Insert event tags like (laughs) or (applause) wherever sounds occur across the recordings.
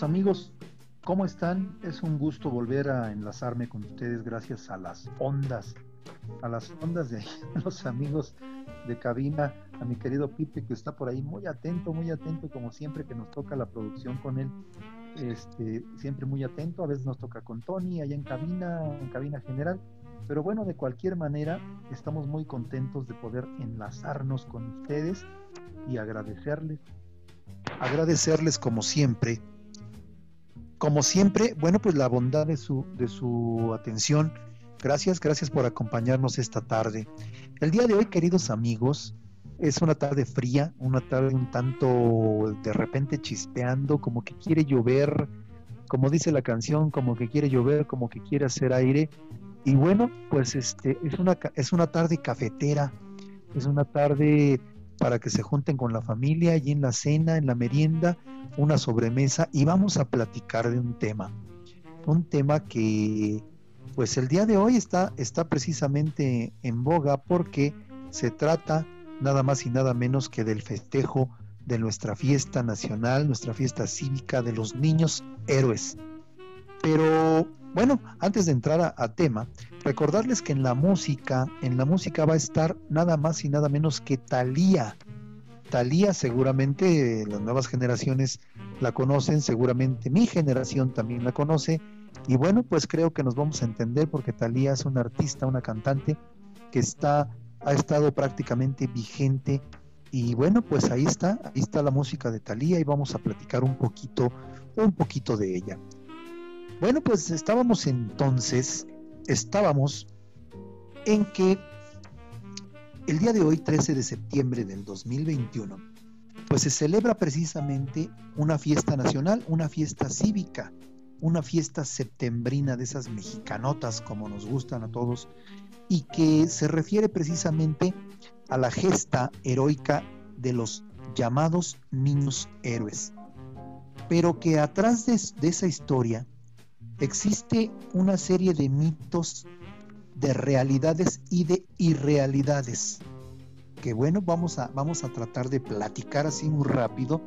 Queridos amigos, ¿cómo están? Es un gusto volver a enlazarme con ustedes gracias a las ondas, a las ondas de (laughs) los amigos de cabina, a mi querido Pipe que está por ahí muy atento, muy atento como siempre que nos toca la producción con él. Este, siempre muy atento, a veces nos toca con Tony allá en cabina, en cabina general, pero bueno, de cualquier manera, estamos muy contentos de poder enlazarnos con ustedes y agradecerles, agradecerles como siempre como siempre, bueno, pues la bondad de su, de su atención. Gracias, gracias por acompañarnos esta tarde. El día de hoy, queridos amigos, es una tarde fría, una tarde un tanto de repente chispeando, como que quiere llover, como dice la canción, como que quiere llover, como que quiere hacer aire. Y bueno, pues este es una es una tarde cafetera, es una tarde para que se junten con la familia y en la cena, en la merienda, una sobremesa y vamos a platicar de un tema. Un tema que pues el día de hoy está, está precisamente en boga porque se trata nada más y nada menos que del festejo de nuestra fiesta nacional, nuestra fiesta cívica de los niños héroes. Pero bueno, antes de entrar a, tema, recordarles que en la música, en la música va a estar nada más y nada menos que Talía. Talía seguramente las nuevas generaciones la conocen, seguramente mi generación también la conoce. Y bueno, pues creo que nos vamos a entender porque Talía es una artista, una cantante que está, ha estado prácticamente vigente. Y bueno, pues ahí está, ahí está la música de Talía y vamos a platicar un poquito, un poquito de ella. Bueno, pues estábamos entonces, estábamos en que el día de hoy, 13 de septiembre del 2021, pues se celebra precisamente una fiesta nacional, una fiesta cívica, una fiesta septembrina de esas mexicanotas como nos gustan a todos y que se refiere precisamente a la gesta heroica de los llamados niños héroes. Pero que atrás de, de esa historia existe una serie de mitos, de realidades y de irrealidades. Que bueno, vamos a, vamos a tratar de platicar así muy rápido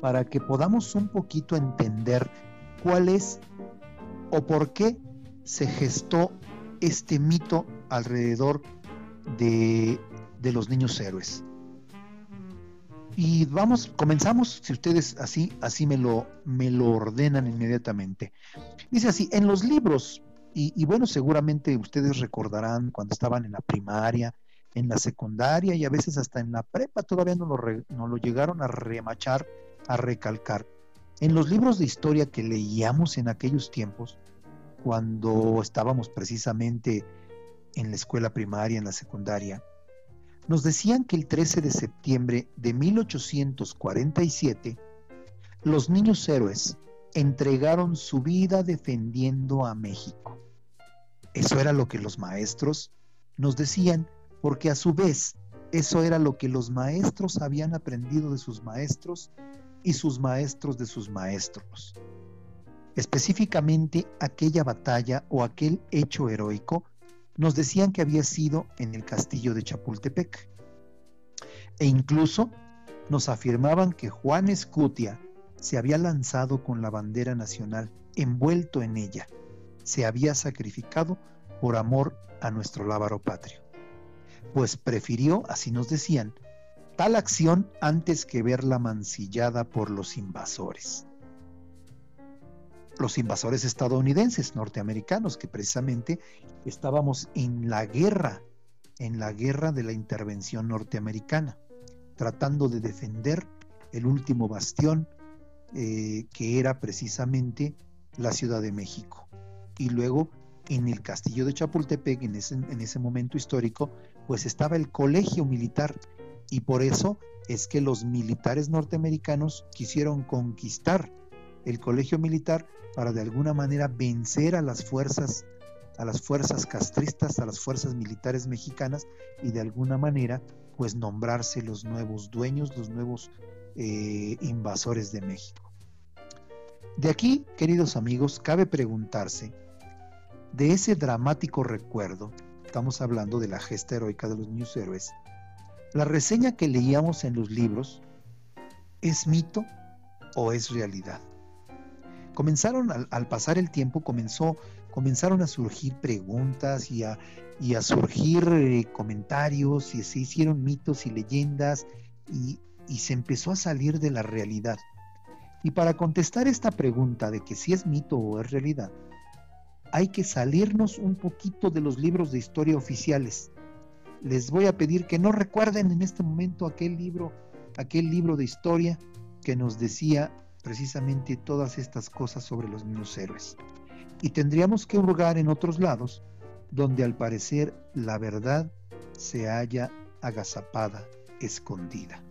para que podamos un poquito entender cuál es o por qué se gestó este mito alrededor de, de los niños héroes. Y vamos, comenzamos, si ustedes así, así me lo, me lo ordenan inmediatamente. Dice así, en los libros, y, bueno, seguramente ustedes recordarán cuando estaban en la primaria, en la secundaria y a veces hasta en la prepa, todavía no lo, no lo llegaron a remachar, a recalcar. En los libros de historia que leíamos en aquellos tiempos, cuando estábamos precisamente en la escuela primaria, en la secundaria, nos decían que el 13 de septiembre de 1847, los niños héroes entregaron su vida defendiendo a México. Eso era lo que los maestros nos decían, porque a su vez eso era lo que los maestros habían aprendido de sus maestros y sus maestros de sus maestros. Específicamente aquella batalla o aquel hecho heroico nos decían que había sido en el castillo de Chapultepec. E incluso nos afirmaban que Juan Escutia se había lanzado con la bandera nacional, envuelto en ella, se había sacrificado por amor a nuestro lábaro patrio. Pues prefirió, así nos decían, tal acción antes que verla mancillada por los invasores. Los invasores estadounidenses, norteamericanos, que precisamente estábamos en la guerra, en la guerra de la intervención norteamericana tratando de defender el último bastión eh, que era precisamente la Ciudad de México. Y luego en el castillo de Chapultepec, en ese, en ese momento histórico, pues estaba el colegio militar y por eso es que los militares norteamericanos quisieron conquistar el colegio militar para de alguna manera vencer a las fuerzas a las fuerzas castristas, a las fuerzas militares mexicanas y de alguna manera pues nombrarse los nuevos dueños, los nuevos eh, invasores de México. De aquí, queridos amigos, cabe preguntarse, de ese dramático recuerdo, estamos hablando de la gesta heroica de los niños héroes, la reseña que leíamos en los libros, ¿es mito o es realidad? Comenzaron, al pasar el tiempo, comenzó comenzaron a surgir preguntas y a, surgir eh, comentarios y se hicieron mitos y leyendas y, y se empezó a salir de la realidad. Y para contestar esta pregunta de que si es mito o es realidad, hay que salirnos un poquito de los libros de historia oficiales. Les voy a pedir que no recuerden en este momento aquel libro, aquel libro de historia que nos decía precisamente todas estas cosas sobre los niños héroes y tendríamos que hurgar en otros lados donde al parecer la verdad se halla agazapada, escondida.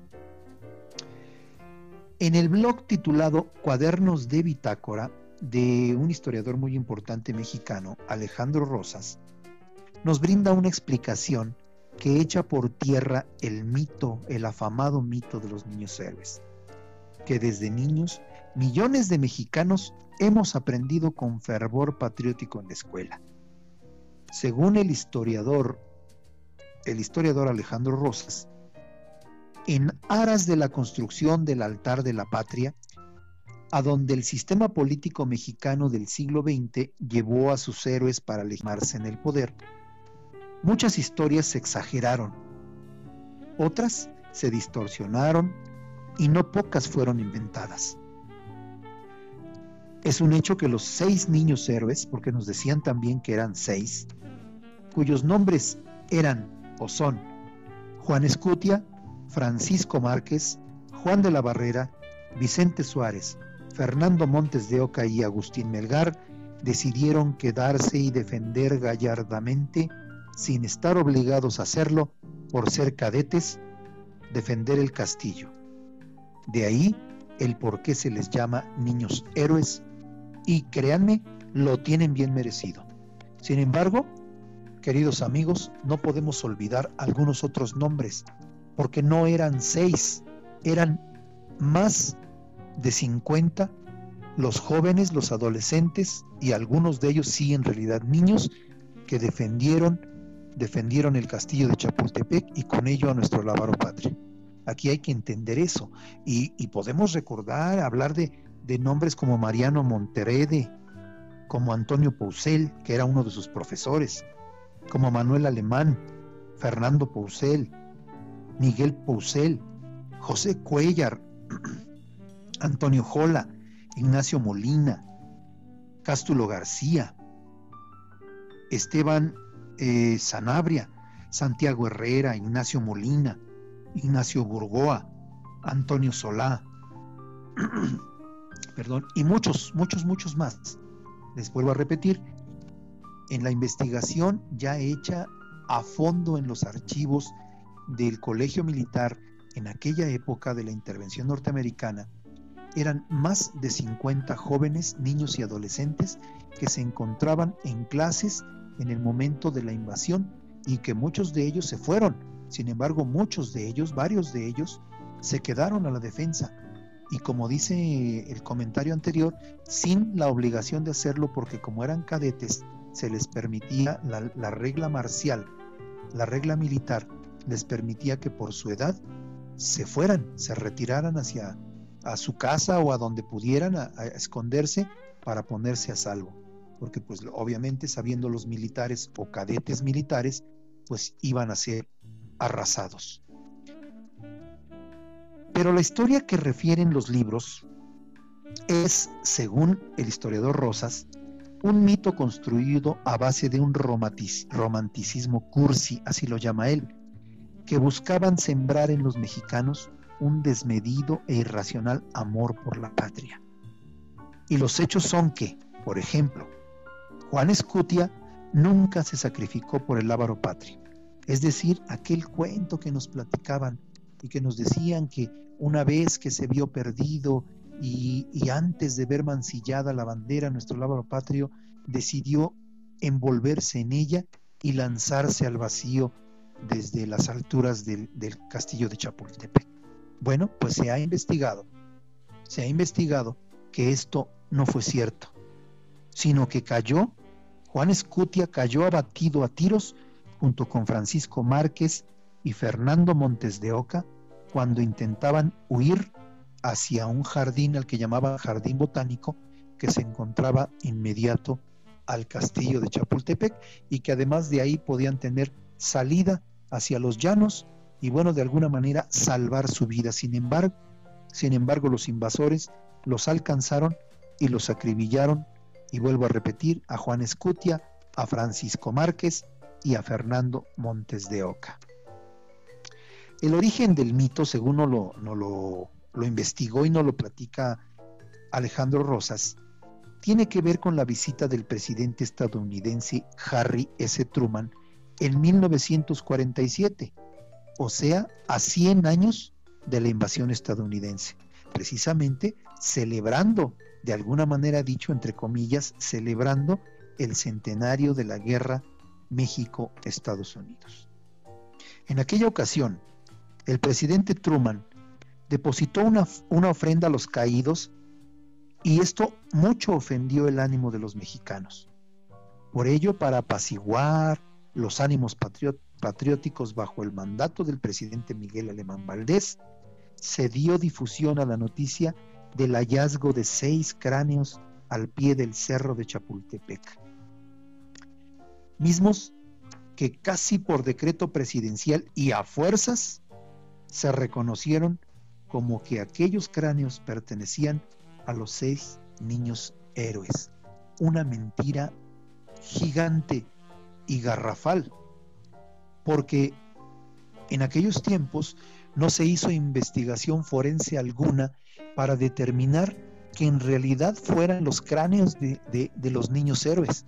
En el blog titulado Cuadernos de Bitácora de un historiador muy importante mexicano, Alejandro Rosas, nos brinda una explicación que echa por tierra el mito, el afamado mito de los niños héroes, que desde niños millones de mexicanos hemos aprendido con fervor patriótico en la escuela. Según el historiador, el historiador Alejandro Rosas, en aras de la construcción del altar de la patria, a donde el sistema político mexicano del siglo XX llevó a sus héroes para legitimarse en el poder, muchas historias se exageraron, otras se distorsionaron y no pocas fueron inventadas. Es un hecho que los seis niños héroes, porque nos decían también que eran seis, cuyos nombres eran o son Juan Escutia, Francisco Márquez, Juan de la Barrera, Vicente Suárez, Fernando Montes de Oca y Agustín Melgar, decidieron quedarse y defender gallardamente, sin estar obligados a hacerlo por ser cadetes, defender el castillo. De ahí el por qué se les llama niños héroes y créanme, lo tienen bien merecido. Sin embargo, queridos amigos, no podemos olvidar algunos otros nombres, porque no eran seis, eran más de 50 los jóvenes, los adolescentes y algunos de ellos sí en realidad niños que defendieron defendieron el castillo de Chapultepec y con ello a nuestro Lávaro Padre. Aquí hay que entender eso. Y, podemos recordar, hablar de, de nombres como Mariano Monterede, como Antonio Pousel, que era uno de sus profesores, como Manuel Alemán, Fernando Pousel, Miguel Pousel, José Cuellar, (clears throat) Antonio Jola, Ignacio Molina, Cástulo García, Esteban eh, Sanabria, Santiago Herrera, Ignacio Molina, Ignacio Burgoa, Antonio Solá, (clears throat) perdón, y muchos, muchos, muchos más. Les vuelvo a repetir, en la investigación ya hecha a fondo en los archivos del Colegio Militar en aquella época de la intervención norteamericana, eran más de 50 jóvenes, niños y adolescentes que se encontraban en clases en el momento de la invasión y que muchos de ellos se fueron. Sin embargo, muchos de ellos, varios de ellos, se quedaron a la defensa. Y como dice el comentario anterior, sin la obligación de hacerlo porque como eran cadetes, se les permitía la, regla marcial, la regla militar, les permitía que por su edad se fueran, se retiraran hacia a su casa o a donde pudieran esconderse para ponerse a salvo porque pues obviamente sabiendo los militares o cadetes militares, pues iban a ser arrasados. Pero la historia que refieren los libros es, según el historiador Rosas, un mito construido a base de un romanticismo cursi, así lo llama él, que buscaban sembrar en los mexicanos un desmedido e irracional amor por la patria. Y los hechos son que, por ejemplo, Juan Escutia nunca se sacrificó por el ávaro patrio. Es decir, aquel cuento que nos platicaban y que nos decían que una vez que se vio perdido y, antes de ver mancillada la bandera, nuestro lábaro patrio decidió envolverse en ella y lanzarse al vacío desde las alturas del, del castillo de Chapultepec. Bueno, pues se ha investigado, se ha investigado que esto no fue cierto, sino que cayó, Juan Escutia cayó abatido a tiros junto con Francisco Márquez y Fernando Montes de Oca cuando intentaban huir hacia un jardín al que llamaban Jardín Botánico que se encontraba inmediato al castillo de Chapultepec y que además de ahí podían tener salida hacia los llanos y bueno, de alguna manera salvar su vida. Sin embargo, sin embargo, los invasores los alcanzaron y los acribillaron y vuelvo a repetir, a Juan Escutia, a Francisco Márquez y a Fernando Montes de Oca. El origen del mito, según no lo, lo, lo investigó y no lo platica Alejandro Rosas, tiene que ver con la visita del presidente estadounidense Harry S. Truman en 1947, o sea, a 100 años de la invasión estadounidense, precisamente celebrando de alguna manera dicho, entre comillas, celebrando el centenario de la guerra México-Estados Unidos. En aquella ocasión, el presidente Truman depositó una, una, ofrenda a los caídos y esto mucho ofendió el ánimo de los mexicanos. Por ello, para apaciguar los ánimos patrióticos bajo el mandato del presidente Miguel Alemán Valdés, se dio difusión a la noticia del hallazgo de seis cráneos al pie del cerro de Chapultepec, mismos que casi por decreto presidencial y a fuerzas se reconocieron como que aquellos cráneos pertenecían a los seis niños héroes. Una mentira gigante y garrafal, porque en aquellos tiempos no se hizo investigación forense alguna para determinar que en realidad fueran los cráneos de, los niños héroes.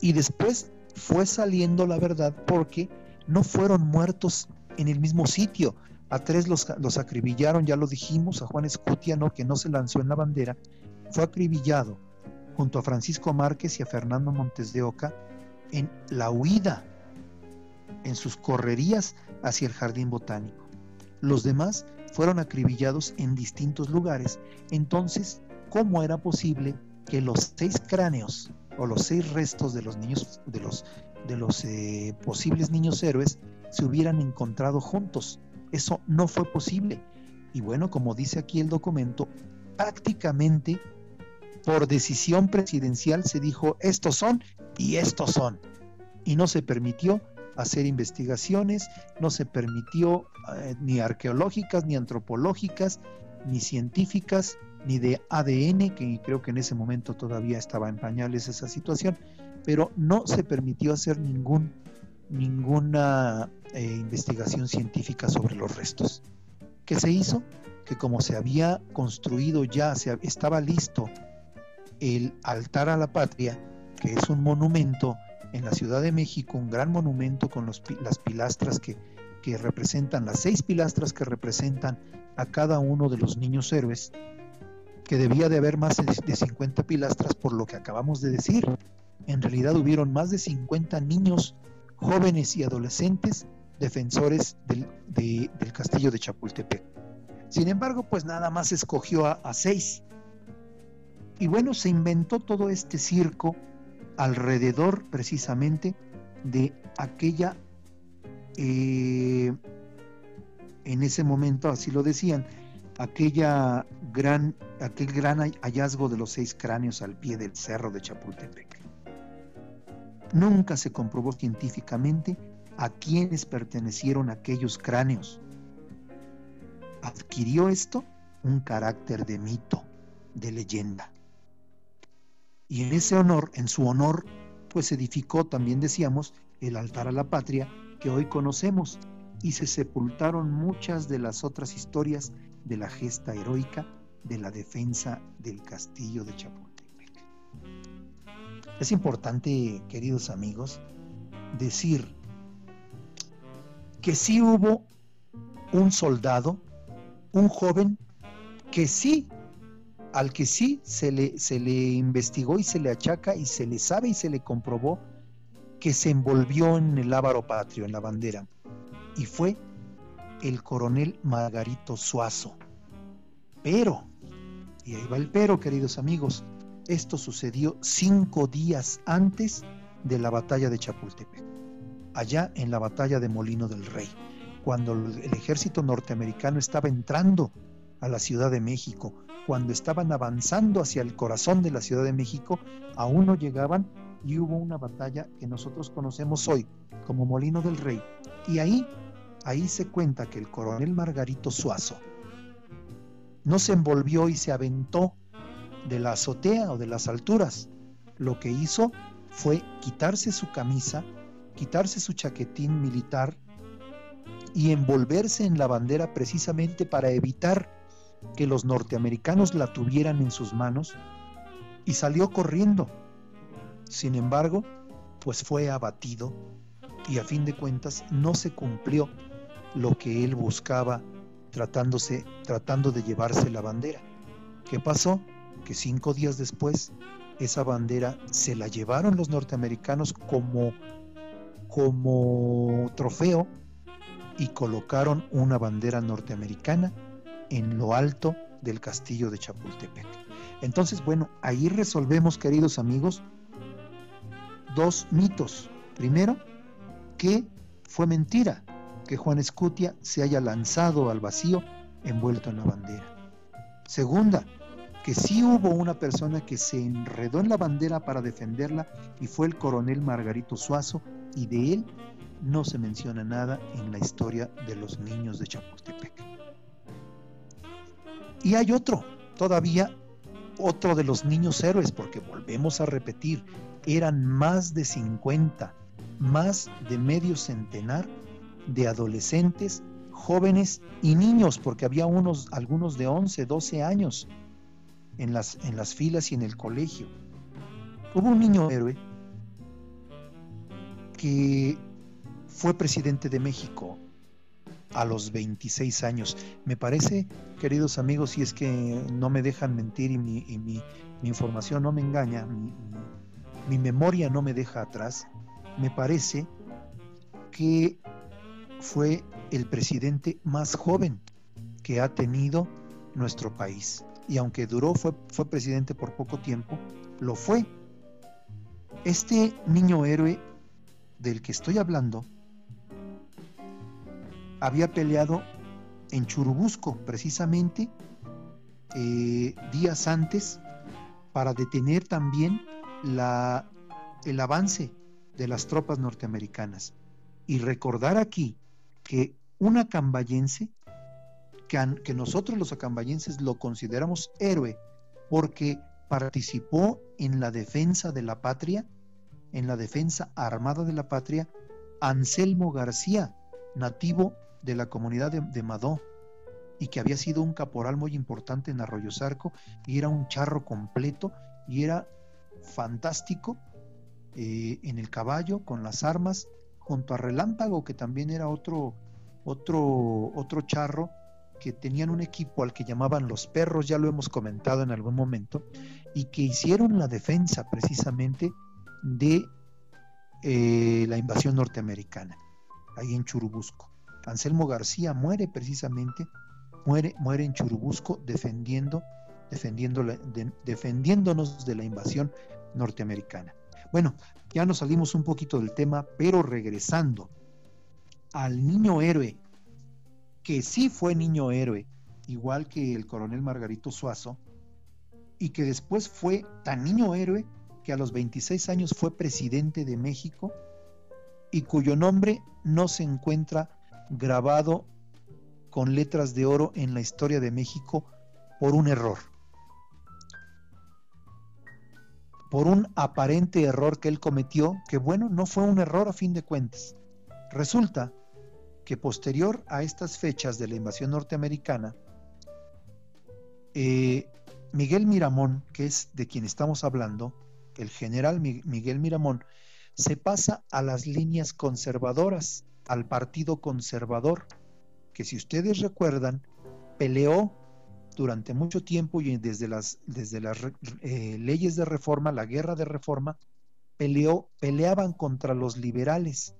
Y después fue saliendo la verdad porque no fueron muertos en el mismo sitio. A tres los, los acribillaron, ya lo dijimos, a Juan Escutia, que no se lanzó en la bandera, fue acribillado junto a Francisco Márquez y a Fernando Montes de Oca en la huida, en sus correrías hacia el jardín botánico. Los demás fueron acribillados en distintos lugares. Entonces, ¿cómo era posible que los seis cráneos o los seis restos de los niños, de los, de los eh, posibles niños héroes, se hubieran encontrado juntos? Eso no fue posible. Y bueno, como dice aquí el documento, prácticamente por decisión presidencial se dijo estos son y estos son. Y no se permitió hacer investigaciones, no se permitió eh, ni arqueológicas, ni antropológicas, ni científicas, ni de ADN, que creo que en ese momento todavía estaba en pañales esa situación, pero no se permitió hacer ningún, ninguna eh, investigación científica sobre los restos. ¿Qué se hizo? Que como se había construido ya, se, estaba listo el altar a la patria, que es un monumento en la Ciudad de México un gran monumento con los, las pilastras que, representan, las seis pilastras que representan a cada uno de los niños héroes. Que debía de haber más de 50 pilastras por lo que acabamos de decir. En realidad hubieron más de 50 niños, jóvenes y adolescentes defensores del, castillo de Chapultepec. Sin embargo, pues nada más escogió a, seis. Y bueno, se inventó todo este circo alrededor precisamente de aquella, eh, en ese momento así lo decían, aquella gran, aquel gran hallazgo de los seis cráneos al pie del cerro de Chapultepec. Nunca se comprobó científicamente a quiénes pertenecieron aquellos cráneos. Adquirió esto un carácter de mito, de leyenda. Y en ese honor, en su honor, pues edificó, también decíamos, el altar a la patria que hoy conocemos y se sepultaron muchas de las otras historias de la gesta heroica de la defensa del castillo de Chapultepec. Es importante, queridos amigos, decir que sí hubo un soldado, un joven, que sí, al que sí se le, se le investigó y se le achaca y se le sabe y se le comprobó que se envolvió en el ávaro patrio, en la bandera, y fue el coronel Margarito Suazo. Pero, y ahí va el pero, queridos amigos, esto sucedió cinco días antes de la batalla de Chapultepec, allá en la batalla de Molino del Rey, cuando el ejército norteamericano estaba entrando a la Ciudad de México, cuando estaban avanzando hacia el corazón de la Ciudad de México, aún no llegaban y hubo una batalla que nosotros conocemos hoy como Molino del Rey. Y ahí ahí se cuenta que el coronel Margarito Suazo no se envolvió y se aventó de la azotea o de las alturas. Lo que hizo fue quitarse su camisa, quitarse su chaquetín militar y envolverse en la bandera precisamente para evitar que los norteamericanos la tuvieran en sus manos y salió corriendo. Sin embargo, pues fue abatido y a fin de cuentas no se cumplió lo que él buscaba tratándose, tratando de llevarse la bandera. ¿Qué pasó? Que cinco días después esa bandera se la llevaron los norteamericanos como, como trofeo y colocaron una bandera norteamericana en lo alto del castillo de Chapultepec. Entonces, bueno, ahí resolvemos, queridos amigos, dos mitos. Primero, que fue mentira que Juan Escutia se haya lanzado al vacío envuelto en la bandera. Segunda, que sí hubo una persona que se enredó en la bandera para defenderla y fue el coronel Margarito Suazo y de él no se menciona nada en la historia de los niños de Chapultepec. Y hay otro, todavía otro de los niños héroes, porque volvemos a repetir, eran más de 50, más de medio centenar de adolescentes, jóvenes y niños, porque había unos, algunos de 11, 12 años en las, en las filas y en el colegio. Hubo un niño héroe que fue presidente de México a los 26 años. Me parece, queridos amigos, si es que no me dejan mentir y mi, mi, información no me engaña, mi memoria no me deja atrás, me parece que fue el presidente más joven que ha tenido nuestro país. Y aunque duró, fue, fue presidente por poco tiempo, lo fue. Este niño héroe del que estoy hablando había peleado en Churubusco, precisamente eh, días antes, para detener también la, el avance de las tropas norteamericanas. Y recordar aquí que un acambayense, que, nosotros los acambayenses lo consideramos héroe, porque participó en la defensa de la patria, en la defensa armada de la patria, Anselmo García, nativo de la comunidad de, Madó, y que había sido un caporal muy importante en Arroyo Zarco, y era un charro completo, y era fantástico eh, en el caballo, con las armas, junto a Relámpago, que también era otro, otro, otro charro que tenían un equipo al que llamaban los perros, ya lo hemos comentado en algún momento, y que hicieron la defensa precisamente de eh, la invasión norteamericana, ahí en Churubusco. Anselmo García muere precisamente, muere, muere en Churubusco defendiendo, defendiendo defendiéndonos de la invasión norteamericana. Bueno, ya nos salimos un poquito del tema, pero regresando al niño héroe, que sí fue niño héroe, igual que el coronel Margarito Suazo, y que después fue tan niño héroe que a los 26 años fue presidente de México y cuyo nombre no se encuentra grabado con letras de oro en la historia de México por un error. Por un aparente error que él cometió, que bueno, no fue un error a fin de cuentas. Resulta que posterior a estas fechas de la invasión norteamericana, eh, Miguel Miramón, que es de quien estamos hablando, el general Miguel Miramón, se pasa a las líneas conservadoras, al Partido Conservador, que si ustedes recuerdan, peleó durante mucho tiempo y desde las, desde las eh, leyes de reforma, la guerra de reforma, peleó, peleaban contra los liberales.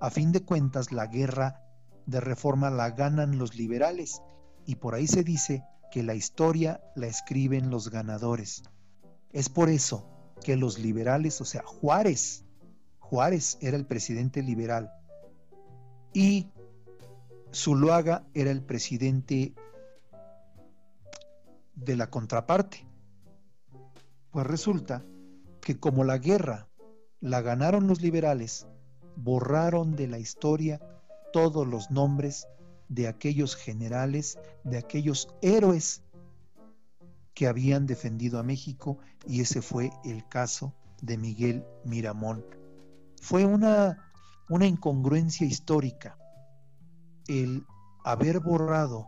A fin de cuentas, la guerra de reforma la ganan los liberales y por ahí se dice que la historia la escriben los ganadores. Es por eso que los liberales, o sea, Juárez, Juárez era el presidente liberal y Zuluaga era el presidente de la contraparte. Pues resulta que como la guerra la ganaron los liberales, borraron de la historia todos los nombres de aquellos generales, de aquellos héroes que habían defendido a México y ese fue el caso de Miguel Miramón. Fue una, una incongruencia histórica el haber borrado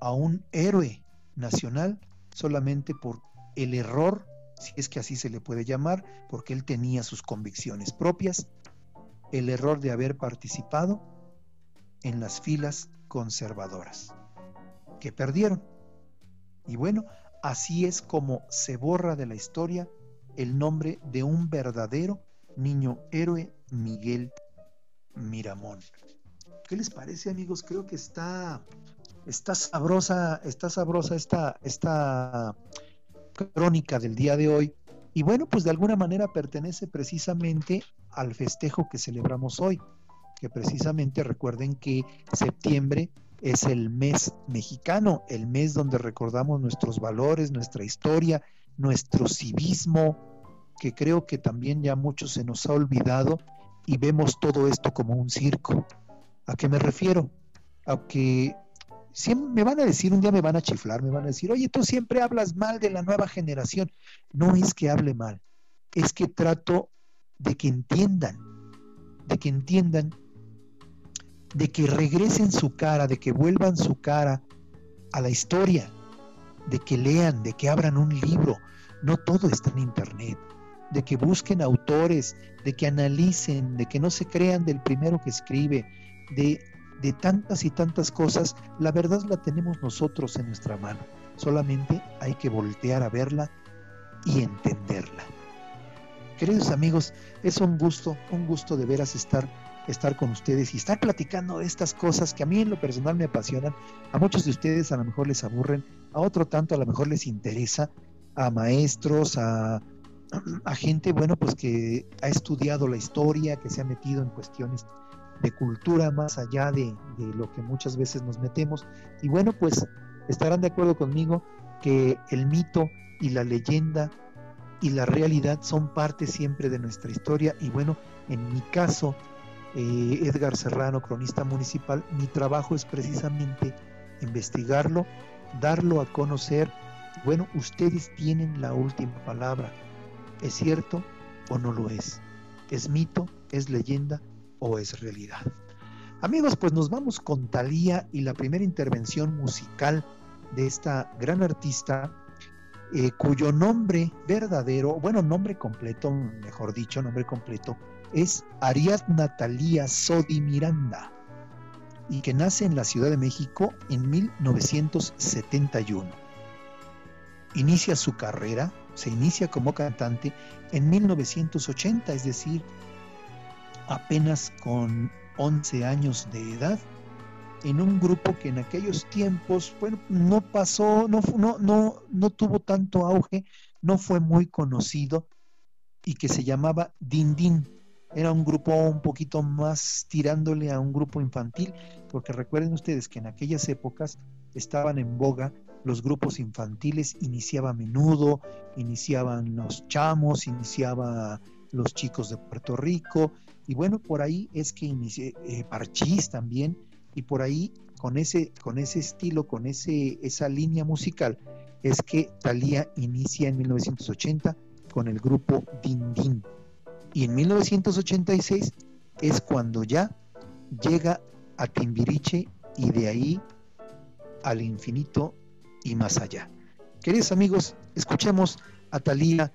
a un héroe nacional solamente por el error, si es que así se le puede llamar, porque él tenía sus convicciones propias, el error de haber participado en las filas conservadoras, que perdieron. Y bueno, Así es como se borra de la historia el nombre de un verdadero niño héroe, Miguel Miramón. ¿Qué les parece, amigos? Creo que está, está sabrosa, está sabrosa esta, esta crónica del día de hoy. Y bueno, pues de alguna manera pertenece precisamente al festejo que celebramos hoy, que precisamente recuerden que septiembre es el mes mexicano, el mes donde recordamos nuestros valores, nuestra historia, nuestro civismo, que creo que también ya mucho se nos ha olvidado y vemos todo esto como un circo. ¿A qué me refiero? A que siempre me van a decir, un día me van a chiflar, me van a decir, oye, tú siempre hablas mal de la nueva generación. No es que hable mal, es que trato de que entiendan, de que entiendan de que regresen su cara, de que vuelvan su cara a la historia, de que lean, de que abran un libro. No todo está en internet, de que busquen autores, de que analicen, de que no se crean del primero que escribe, de, de tantas y tantas cosas. La verdad la tenemos nosotros en nuestra mano. Solamente hay que voltear a verla y entenderla. Queridos amigos, es un gusto, un gusto de veras estar estar con ustedes y estar platicando de estas cosas que a mí en lo personal me apasionan. A muchos de ustedes a lo mejor les aburren, a otro tanto a lo mejor les interesa, a maestros, a, (clears throat) a gente, bueno, pues que ha estudiado la historia, que se ha metido en cuestiones de cultura más allá de, de lo que muchas veces nos metemos. Y bueno, pues estarán de acuerdo conmigo que el mito y la leyenda y la realidad son parte siempre de nuestra historia y bueno, en mi caso, eh, Edgar Serrano, cronista municipal, mi trabajo es precisamente investigarlo, darlo a conocer. Bueno, ustedes tienen la última palabra. ¿Es cierto o no lo es? ¿Es mito, es leyenda o es realidad? Amigos, pues nos vamos con Talía y la primera intervención musical de esta gran artista, eh, cuyo nombre verdadero, bueno, nombre completo, mejor dicho, nombre completo, es Ariadna Talía Sodi Miranda. y que nace en la Ciudad de México en 1971. Inicia su carrera, se inicia como cantante en 1980, es decir, apenas con 11 años de edad, en un grupo que en aquellos tiempos, bueno, no pasó, no, no, no, no tuvo tanto auge, no fue muy conocido y que se llamaba Din Din. Era un grupo un poquito más tirándole a un grupo infantil, porque recuerden ustedes que en aquellas épocas estaban en boga los grupos infantiles, iniciaba menudo, iniciaban los chamos, iniciaba los chicos de Puerto Rico, y bueno, por ahí es que inicié eh, Parchís también, y por ahí con ese, con ese estilo, con ese, esa línea musical, es que Thalía inicia en 1980 con el grupo Din Din. Y en 1986 es cuando ya llega a Timbiriche y de ahí al infinito y más allá. Queridos amigos, escuchemos a Thalía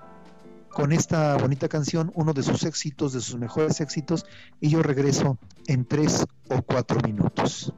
con esta bonita canción, uno de sus éxitos, de sus mejores éxitos, y yo regreso en tres o cuatro minutos.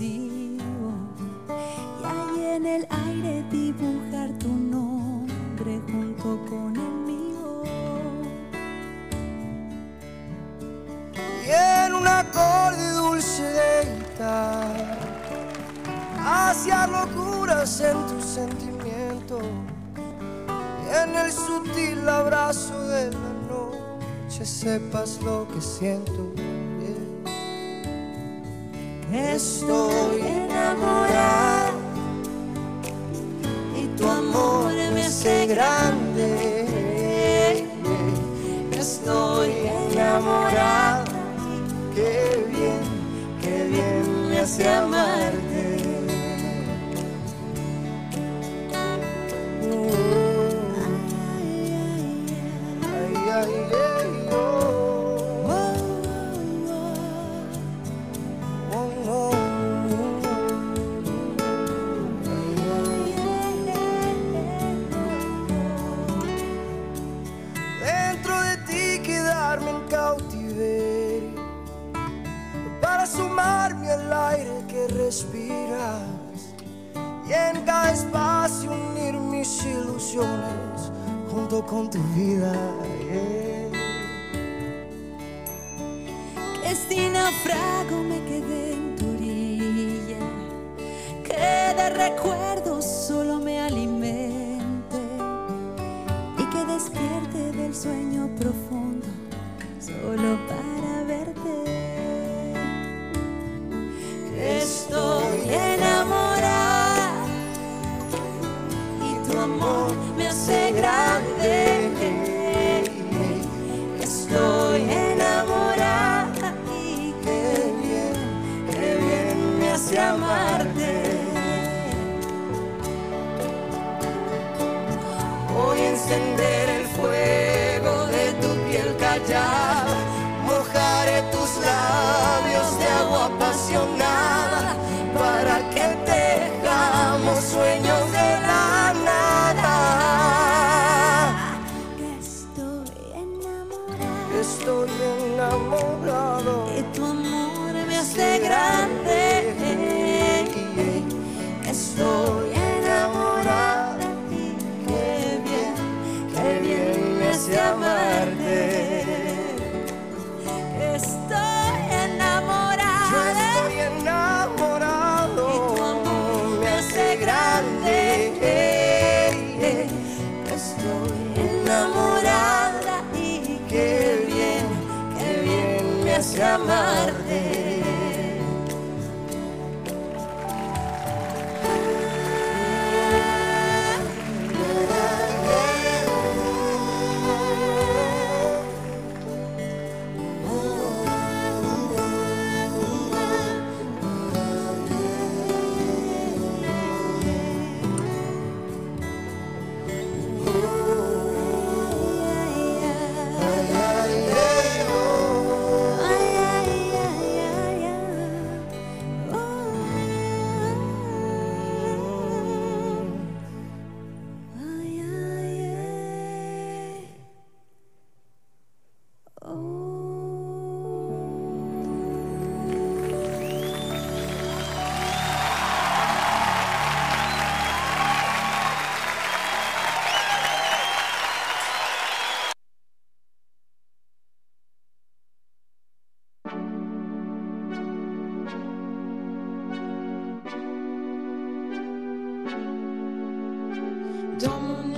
Y ahí en el aire dibujar tu nombre junto con el mío. Y en un acorde dulce de guitarra, hacia locuras en tu sentimiento y en el sutil abrazo de la noche sepas lo que siento Estoy enamorado. Y tu amor me hace grande. Estoy enamorado, qué bien, qué bien me hace amarte. y en cada espacio unir mis ilusiones junto con tu vida. Que sin naufrago me quedé en tu orilla, que de recuerdos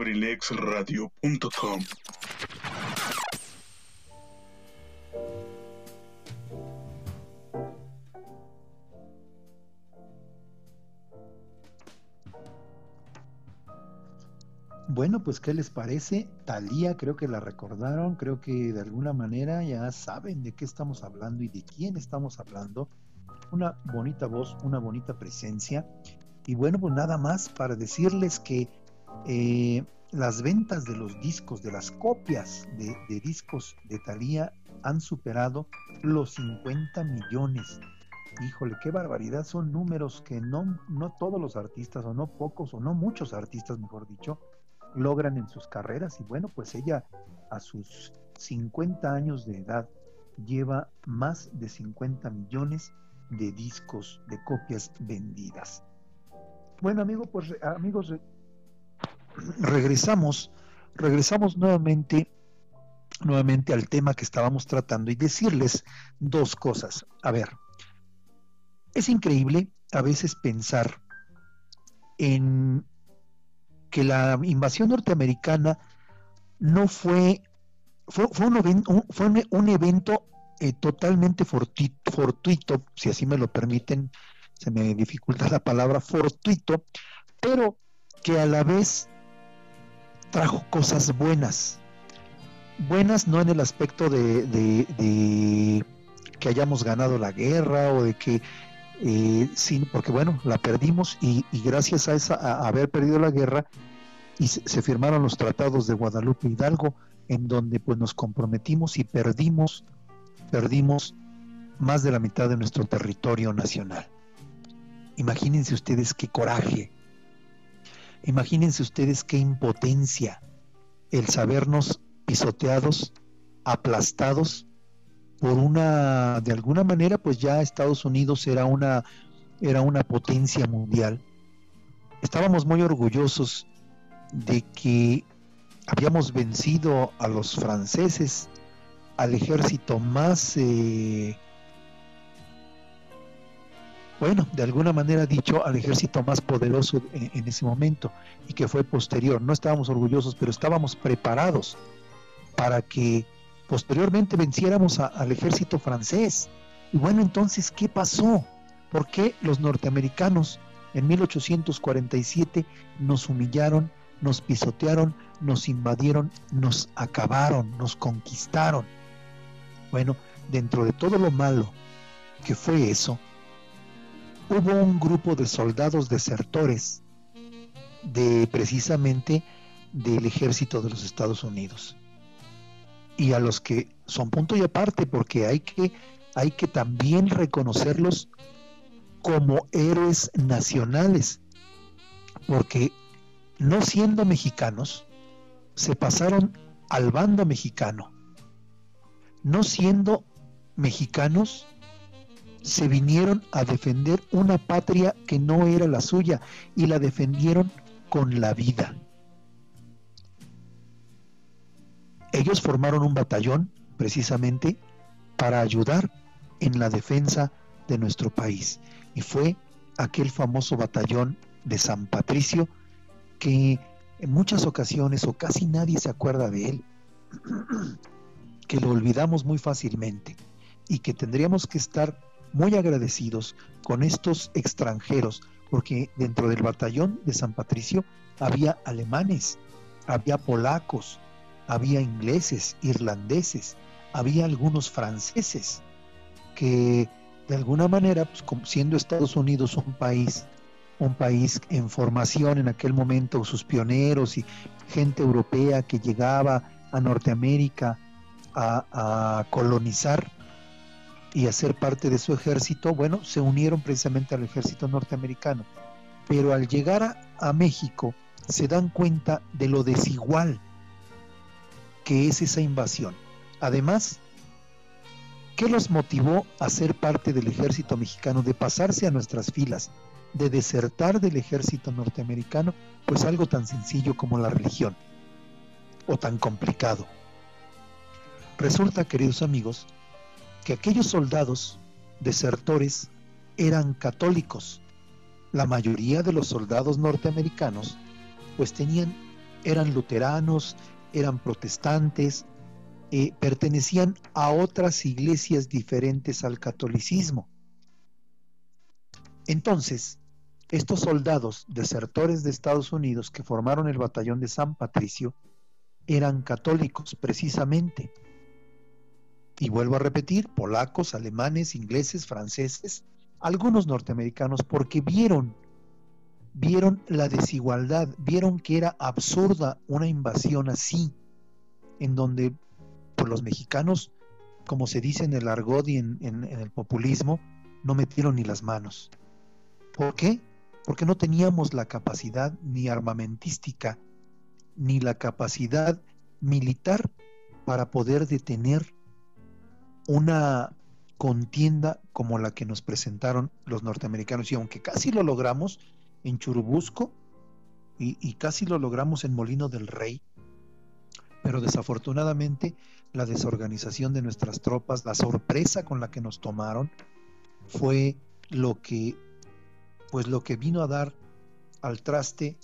abrilexradio.com Bueno, pues ¿qué les parece? Talía, creo que la recordaron, creo que de alguna manera ya saben de qué estamos hablando y de quién estamos hablando. Una bonita voz, una bonita presencia. Y bueno, pues nada más para decirles que eh, las ventas de los discos, de las copias de, discos de Talía han superado los 50 millones. Híjole, qué barbaridad, son números que no, no todos los artistas, o no pocos, o no muchos artistas, mejor dicho, logran en sus carreras. Y bueno, pues ella a sus 50 años de edad lleva más de 50 millones de discos, de copias vendidas. Bueno, amigo, pues amigos, regresamos, regresamos nuevamente, nuevamente al tema que estábamos tratando y decirles dos cosas. A ver, es increíble a veces pensar en que la invasión norteamericana no fue, fue, fue un, un- evento eh, totalmente forti- fortuito, si así me lo permiten, se me dificulta la palabra fortuito, pero que a la vez trajo cosas buenas. Buenas no en el aspecto de, que hayamos ganado la guerra o de que eh, sí, porque bueno, la perdimos y, y gracias a, esa, a haber perdido la guerra y se, se firmaron los tratados de Guadalupe Hidalgo en donde pues nos comprometimos y perdimos, perdimos más de la mitad de nuestro territorio nacional. Imagínense ustedes qué coraje, imagínense ustedes qué impotencia el sabernos pisoteados, aplastados por una, de alguna manera, pues ya Estados Unidos era una, era una potencia mundial. Estábamos muy orgullosos de que habíamos vencido a los franceses, al ejército más, eh, bueno, de alguna manera dicho, al ejército más poderoso en, ese momento y que fue posterior. No estábamos orgullosos, pero estábamos preparados para que posteriormente venciéramos al ejército francés. Y bueno, entonces, ¿qué pasó? ¿Por qué los norteamericanos en 1847 nos humillaron, nos pisotearon, nos invadieron, nos acabaron, nos conquistaron? Bueno, dentro de todo lo malo que fue eso, hubo un grupo de soldados desertores de precisamente del ejército de los Estados Unidos y a los que son punto y aparte porque hay que hay que también reconocerlos como héroes nacionales porque no siendo mexicanos, se pasaron al bando mexicano. No siendo mexicanos, se vinieron a defender una patria que no era la suya y la defendieron con la vida. Ellos formaron un batallón precisamente para ayudar en la defensa de nuestro país y fue aquel famoso batallón de San Patricio que en muchas ocasiones o casi nadie se acuerda de él, (clears throat) que lo olvidamos muy fácilmente y que tendríamos que estar muy agradecidos con estos extranjeros, porque dentro del batallón de San Patricio había alemanes, había polacos, había ingleses, irlandeses, había algunos franceses, que de alguna manera, pues, siendo Estados Unidos un país un país en formación en aquel momento, sus pioneros y gente europea que llegaba a Norteamérica a, colonizar y a ser parte de su ejército, bueno, se unieron precisamente al ejército norteamericano. Pero al llegar a México se dan cuenta de lo desigual que es esa invasión. Además, ¿qué los motivó a ser parte del ejército mexicano, de pasarse a nuestras filas? de desertar del ejército norteamericano, pues algo tan sencillo como la religión, o tan complicado. Resulta, queridos amigos, que aquellos soldados desertores eran católicos. La mayoría de los soldados norteamericanos, pues tenían, eran luteranos, eran protestantes, eh, pertenecían a otras iglesias diferentes al catolicismo. Entonces, estos soldados desertores de Estados Unidos que formaron el batallón de San Patricio eran católicos precisamente. Y vuelvo a repetir, polacos, alemanes, ingleses, franceses, algunos norteamericanos, porque vieron, vieron la desigualdad, vieron que era absurda una invasión así, en donde por los mexicanos, como se dice en el argot y en, en el populismo, no metieron ni las manos. ¿Por qué? porque no teníamos la capacidad ni armamentística ni la capacidad militar para poder detener una contienda como la que nos presentaron los norteamericanos y aunque casi lo logramos en Churubusco y, casi lo logramos en Molino del Rey, pero desafortunadamente la desorganización de nuestras tropas, la sorpresa con la que nos tomaron, fue lo que pues lo que vino a dar al traste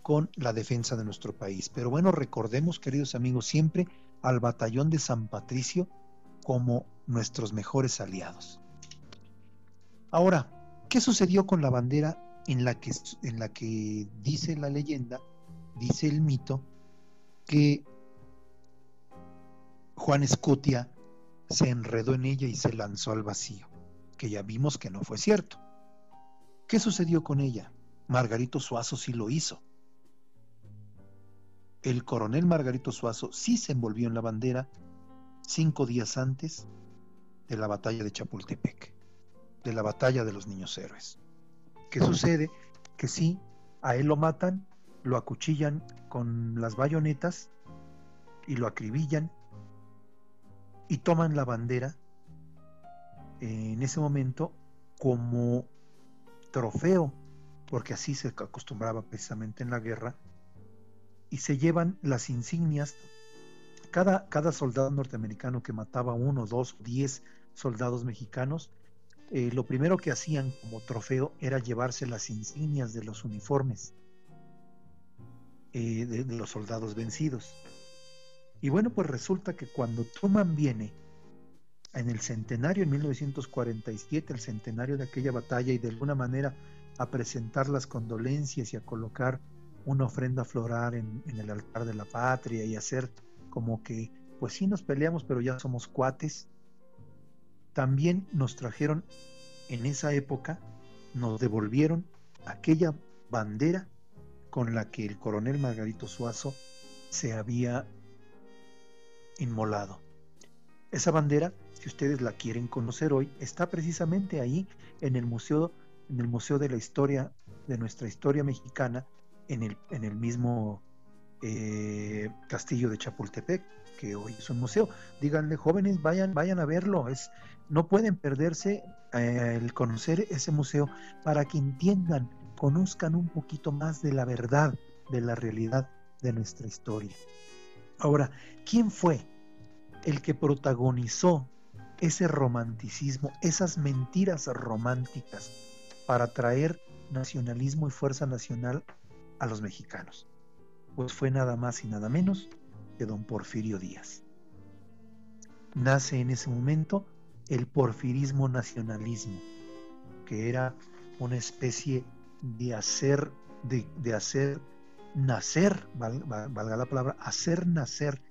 con la defensa de nuestro país. Pero bueno, recordemos, queridos amigos, siempre al batallón de San Patricio como nuestros mejores aliados. Ahora, ¿qué sucedió con la bandera en la que, en la que dice la leyenda, dice el mito, que Juan Escutia se enredó en ella y se lanzó al vacío? Que ya vimos que no fue cierto. ¿Qué sucedió con ella? Margarito Suazo sí lo hizo. El coronel Margarito Suazo sí se envolvió en la bandera cinco días antes de la batalla de Chapultepec, de la batalla de los niños héroes. ¿Qué sucede? Que sí, a él lo matan, lo acuchillan con las bayonetas y lo acribillan y toman la bandera en ese momento como trofeo, porque así se acostumbraba precisamente en la guerra, y se llevan las insignias. Cada, cada soldado norteamericano que mataba uno, dos, diez soldados mexicanos, eh, lo primero que hacían como trofeo era llevarse las insignias de los uniformes eh, de, los soldados vencidos. Y bueno, pues resulta que cuando Truman viene en el centenario, en 1947, el centenario de aquella batalla y de alguna manera a presentar las condolencias y a colocar una ofrenda floral en el altar de la patria y hacer como que, pues sí nos peleamos, pero ya somos cuates. También nos trajeron en esa época, nos devolvieron aquella bandera con la que el coronel Margarito Suazo se había inmolado. Esa bandera si ustedes la quieren conocer hoy, está precisamente ahí en el museo, en el museo de la historia, de nuestra historia mexicana, en el, en el mismo eh, castillo de Chapultepec, que hoy es un museo. Díganle, jóvenes, vayan, vayan a verlo. Es, no pueden perderse eh, el conocer ese museo para que entiendan, conozcan un poquito más de la verdad, de la realidad de nuestra historia. Ahora, ¿quién fue el que protagonizó ese romanticismo, esas mentiras románticas para traer nacionalismo y fuerza nacional a los mexicanos? Pues fue nada más y nada menos que don Porfirio Díaz. Nace en ese momento el porfirismo nacionalismo, que era una especie de hacer, de, hacer nacer, valga la palabra, hacer nacer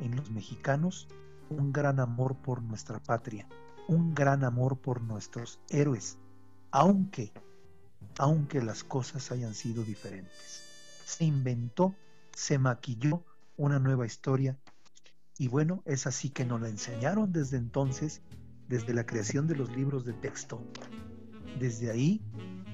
en los mexicanos un gran amor por nuestra patria, un gran amor por nuestros héroes, aunque, aunque las cosas hayan sido diferentes. Se inventó, se maquilló una nueva historia y bueno, es así que nos la enseñaron desde entonces, desde la creación de los libros de texto. Desde ahí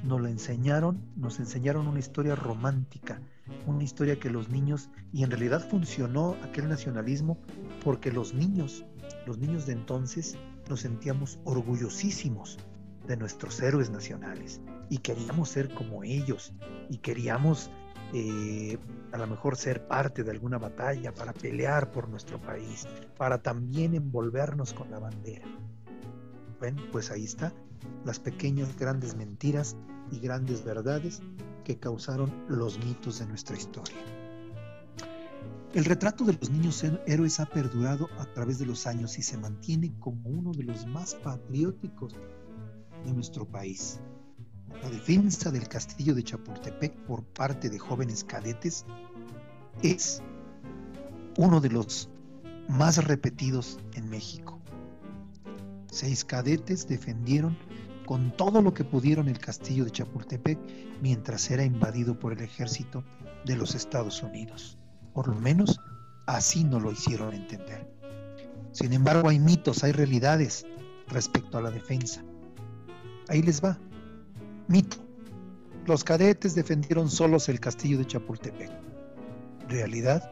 nos la enseñaron, nos enseñaron una historia romántica, una historia que los niños, y en realidad funcionó aquel nacionalismo porque los niños, los niños de entonces, nos sentíamos orgullosísimos de nuestros héroes nacionales y queríamos ser como ellos y queríamos eh, a lo mejor ser parte de alguna batalla para pelear por nuestro país, para también envolvernos con la bandera. Bueno, pues ahí está, las pequeñas grandes mentiras y grandes verdades que causaron los mitos de nuestra historia. El retrato de los niños héroes ha perdurado a través de los años y se mantiene como uno de los más patrióticos de nuestro país. La defensa del castillo de Chapultepec por parte de jóvenes cadetes es uno de los más repetidos en México. Seis cadetes defendieron con todo lo que pudieron el castillo de Chapultepec mientras era invadido por el ejército de los Estados Unidos. Por lo menos así no lo hicieron entender. Sin embargo, hay mitos, hay realidades respecto a la defensa. Ahí les va. Mito. Los cadetes defendieron solos el castillo de Chapultepec. Realidad.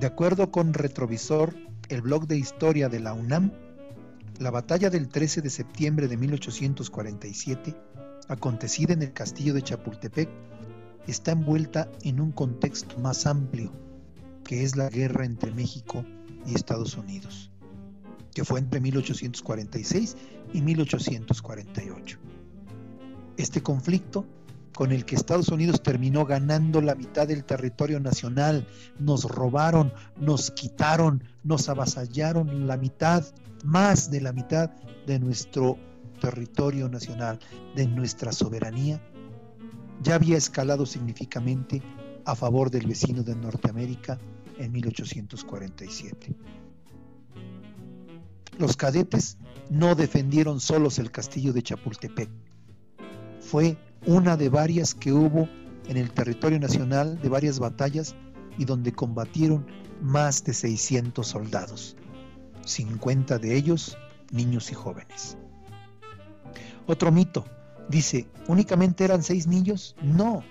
De acuerdo con Retrovisor, el blog de historia de la UNAM, la batalla del 13 de septiembre de 1847, acontecida en el castillo de Chapultepec, está envuelta en un contexto más amplio, que es la guerra entre México y Estados Unidos, que fue entre 1846 y 1848. Este conflicto con el que Estados Unidos terminó ganando la mitad del territorio nacional. Nos robaron, nos quitaron, nos avasallaron la mitad, más de la mitad de nuestro territorio nacional, de nuestra soberanía. Ya había escalado significativamente a favor del vecino de Norteamérica en 1847. Los cadetes no defendieron solos el castillo de Chapultepec. Fue una de varias que hubo en el territorio nacional, de varias batallas y donde combatieron más de 600 soldados, 50 de ellos niños y jóvenes. Otro mito, dice, ¿únicamente eran seis niños? No.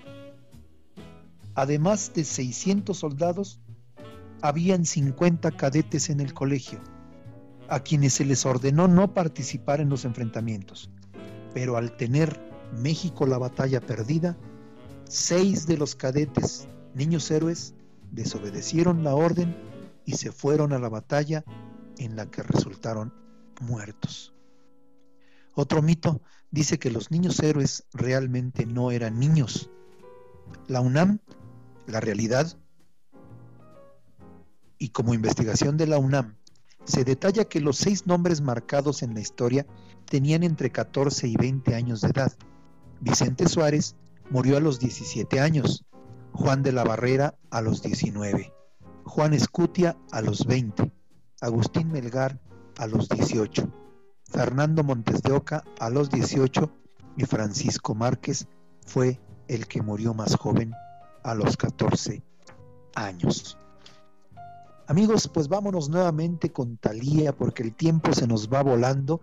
Además de 600 soldados, habían 50 cadetes en el colegio, a quienes se les ordenó no participar en los enfrentamientos, pero al tener México la batalla perdida, seis de los cadetes, niños héroes, desobedecieron la orden y se fueron a la batalla en la que resultaron muertos. Otro mito dice que los niños héroes realmente no eran niños. La UNAM, la realidad, y como investigación de la UNAM, se detalla que los seis nombres marcados en la historia tenían entre 14 y 20 años de edad Vicente Suárez murió a los 17 años, Juan de la Barrera a los 19, Juan Escutia a los 20, Agustín Melgar a los 18, Fernando Montes de Oca a los 18 y Francisco Márquez fue el que murió más joven a los 14 años. Amigos, pues vámonos nuevamente con Talía porque el tiempo se nos va volando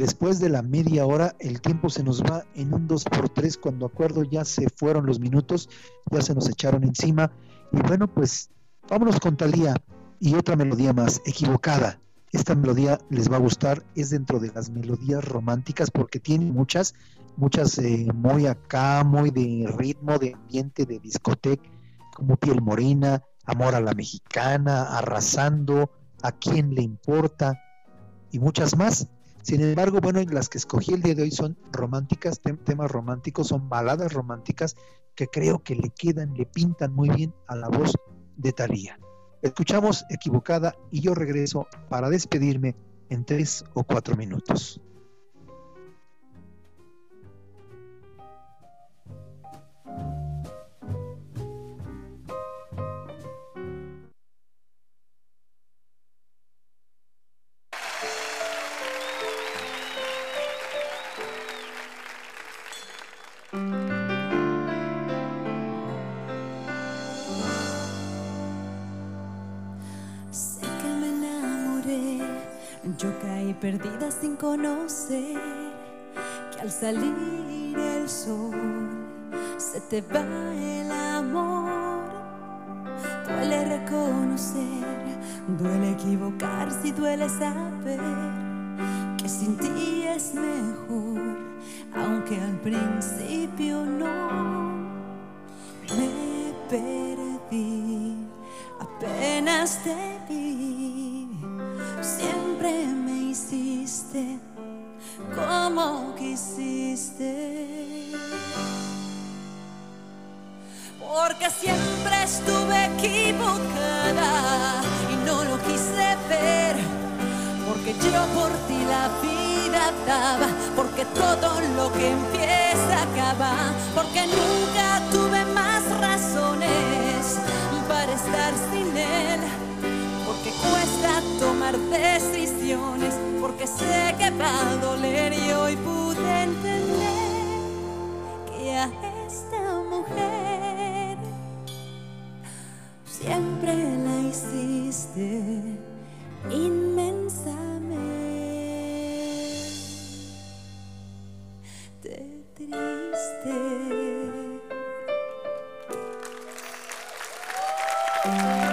Después de la media hora, el tiempo se nos va en un 2 por 3 cuando acuerdo ya se fueron los minutos, ya se nos echaron encima. Y bueno, pues vámonos con Talía y otra melodía más, equivocada. Esta melodía les va a gustar, es dentro de las melodías románticas porque tiene muchas, muchas eh, muy acá, muy de ritmo, de ambiente, de discoteca, como piel morena, amor a la mexicana, arrasando, a quién le importa y muchas más. Sin embargo, bueno, las que escogí el día de hoy son románticas, temas románticos, son baladas románticas que creo que le quedan, le pintan muy bien a la voz de Talía. Escuchamos equivocada y yo regreso para despedirme en tres o cuatro minutos. Sin conocer que al salir el sol se te va el amor. Duele reconocer, duele equivocarse y duele saber que sin ti es mejor, aunque al principio no todo lo que empieza acaba, porque nunca tuve más razones para estar sin él. Porque cuesta tomar decisiones, porque sé que va a doler y hoy pude entender que a esta mujer siempre la hiciste decidida a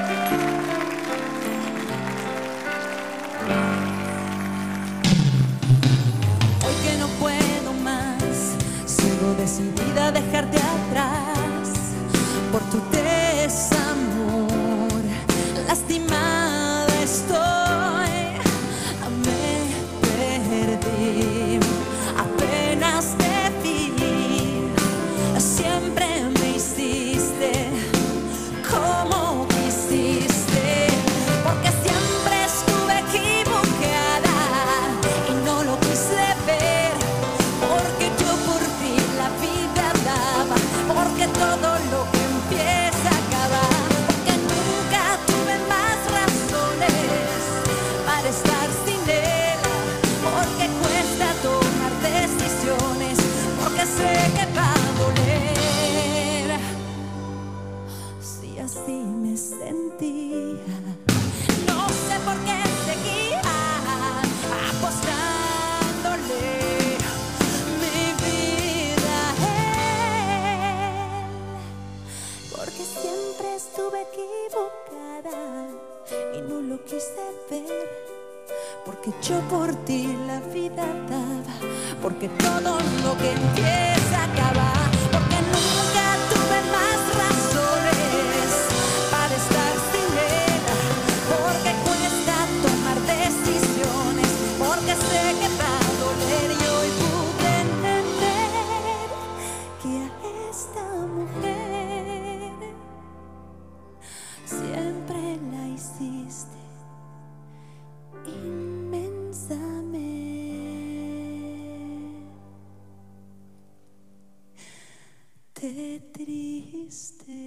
Stay.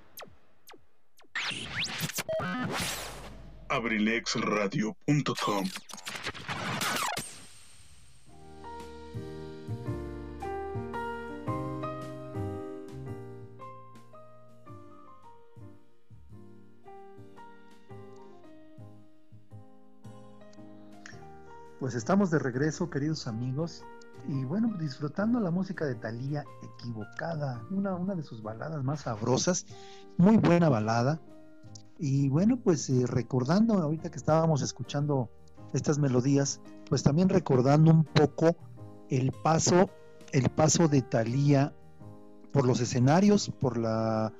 abrilexradio.com Pues estamos de regreso, queridos amigos, y bueno, disfrutando la música de Thalía Equivocada, una, una de sus baladas más sabrosas, muy buena balada, y bueno, pues eh, recordando ahorita que estábamos escuchando estas melodías, pues también recordando un poco el paso, el paso de Thalía por los escenarios, por la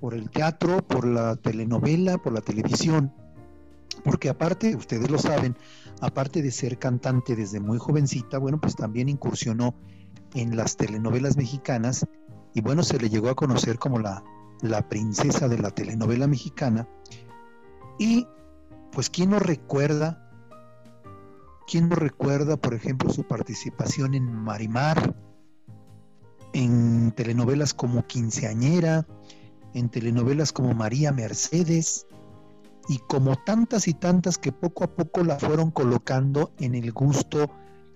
por el teatro, por la telenovela, por la televisión, porque aparte, ustedes lo saben, aparte de ser cantante desde muy jovencita, bueno, pues también incursionó en las telenovelas mexicanas y bueno, se le llegó a conocer como la la princesa de la telenovela mexicana. Y pues quién no recuerda, quién no recuerda, por ejemplo, su participación en Marimar, en telenovelas como Quinceañera, en telenovelas como María Mercedes, y como tantas y tantas que poco a poco la fueron colocando en el gusto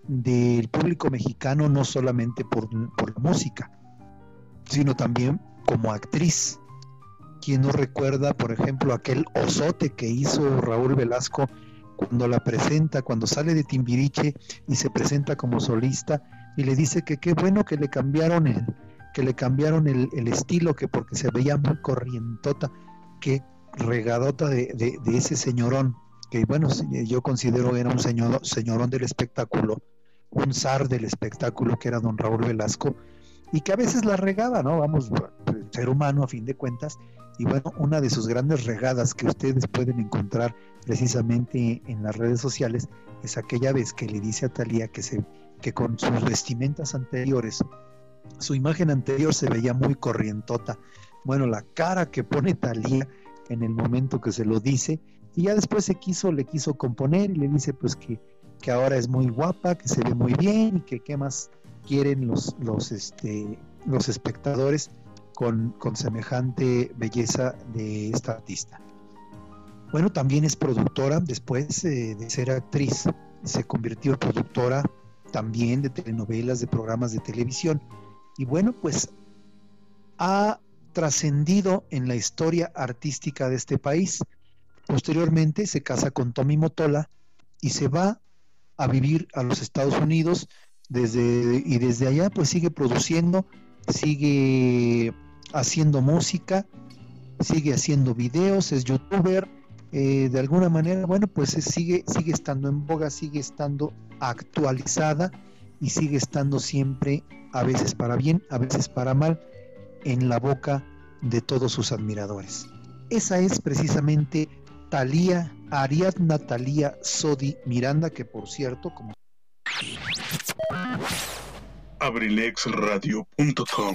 del público mexicano, no solamente por, por música, sino también como actriz. ¿Quién no recuerda, por ejemplo, aquel osote que hizo Raúl Velasco cuando la presenta, cuando sale de Timbiriche y se presenta como solista y le dice que qué bueno que le cambiaron el, que le cambiaron el, estilo, que porque se veía muy corrientota, qué regadota de, de, ese señorón, que bueno, yo considero era un señor, señorón del espectáculo, un zar del espectáculo que era don Raúl Velasco, y que a veces la regaba, ¿no? Vamos, ser humano a fin de cuentas. Y bueno, una de sus grandes regadas que ustedes pueden encontrar precisamente en las redes sociales es aquella vez que le dice a Talía que, se, que con sus vestimentas anteriores, su imagen anterior se veía muy corrientota. Bueno, la cara que pone Talía en el momento que se lo dice, y ya después se quiso, le quiso componer y le dice pues que, que ahora es muy guapa, que se ve muy bien y que qué más quieren los, los, este, los espectadores con, con semejante belleza de esta artista. Bueno, también es productora, después eh, de ser actriz, se convirtió en productora también de telenovelas, de programas de televisión. Y bueno, pues ha trascendido en la historia artística de este país. Posteriormente se casa con Tommy Motola y se va a vivir a los Estados Unidos desde, y desde allá pues sigue produciendo, sigue haciendo música, sigue haciendo videos, es youtuber, eh, de alguna manera, bueno, pues sigue, sigue estando en boga, sigue estando actualizada y sigue estando siempre, a veces para bien, a veces para mal, en la boca de todos sus admiradores. Esa es precisamente Talía, Ariadna Talía Sodi Miranda, que por cierto, como abrilexradio.com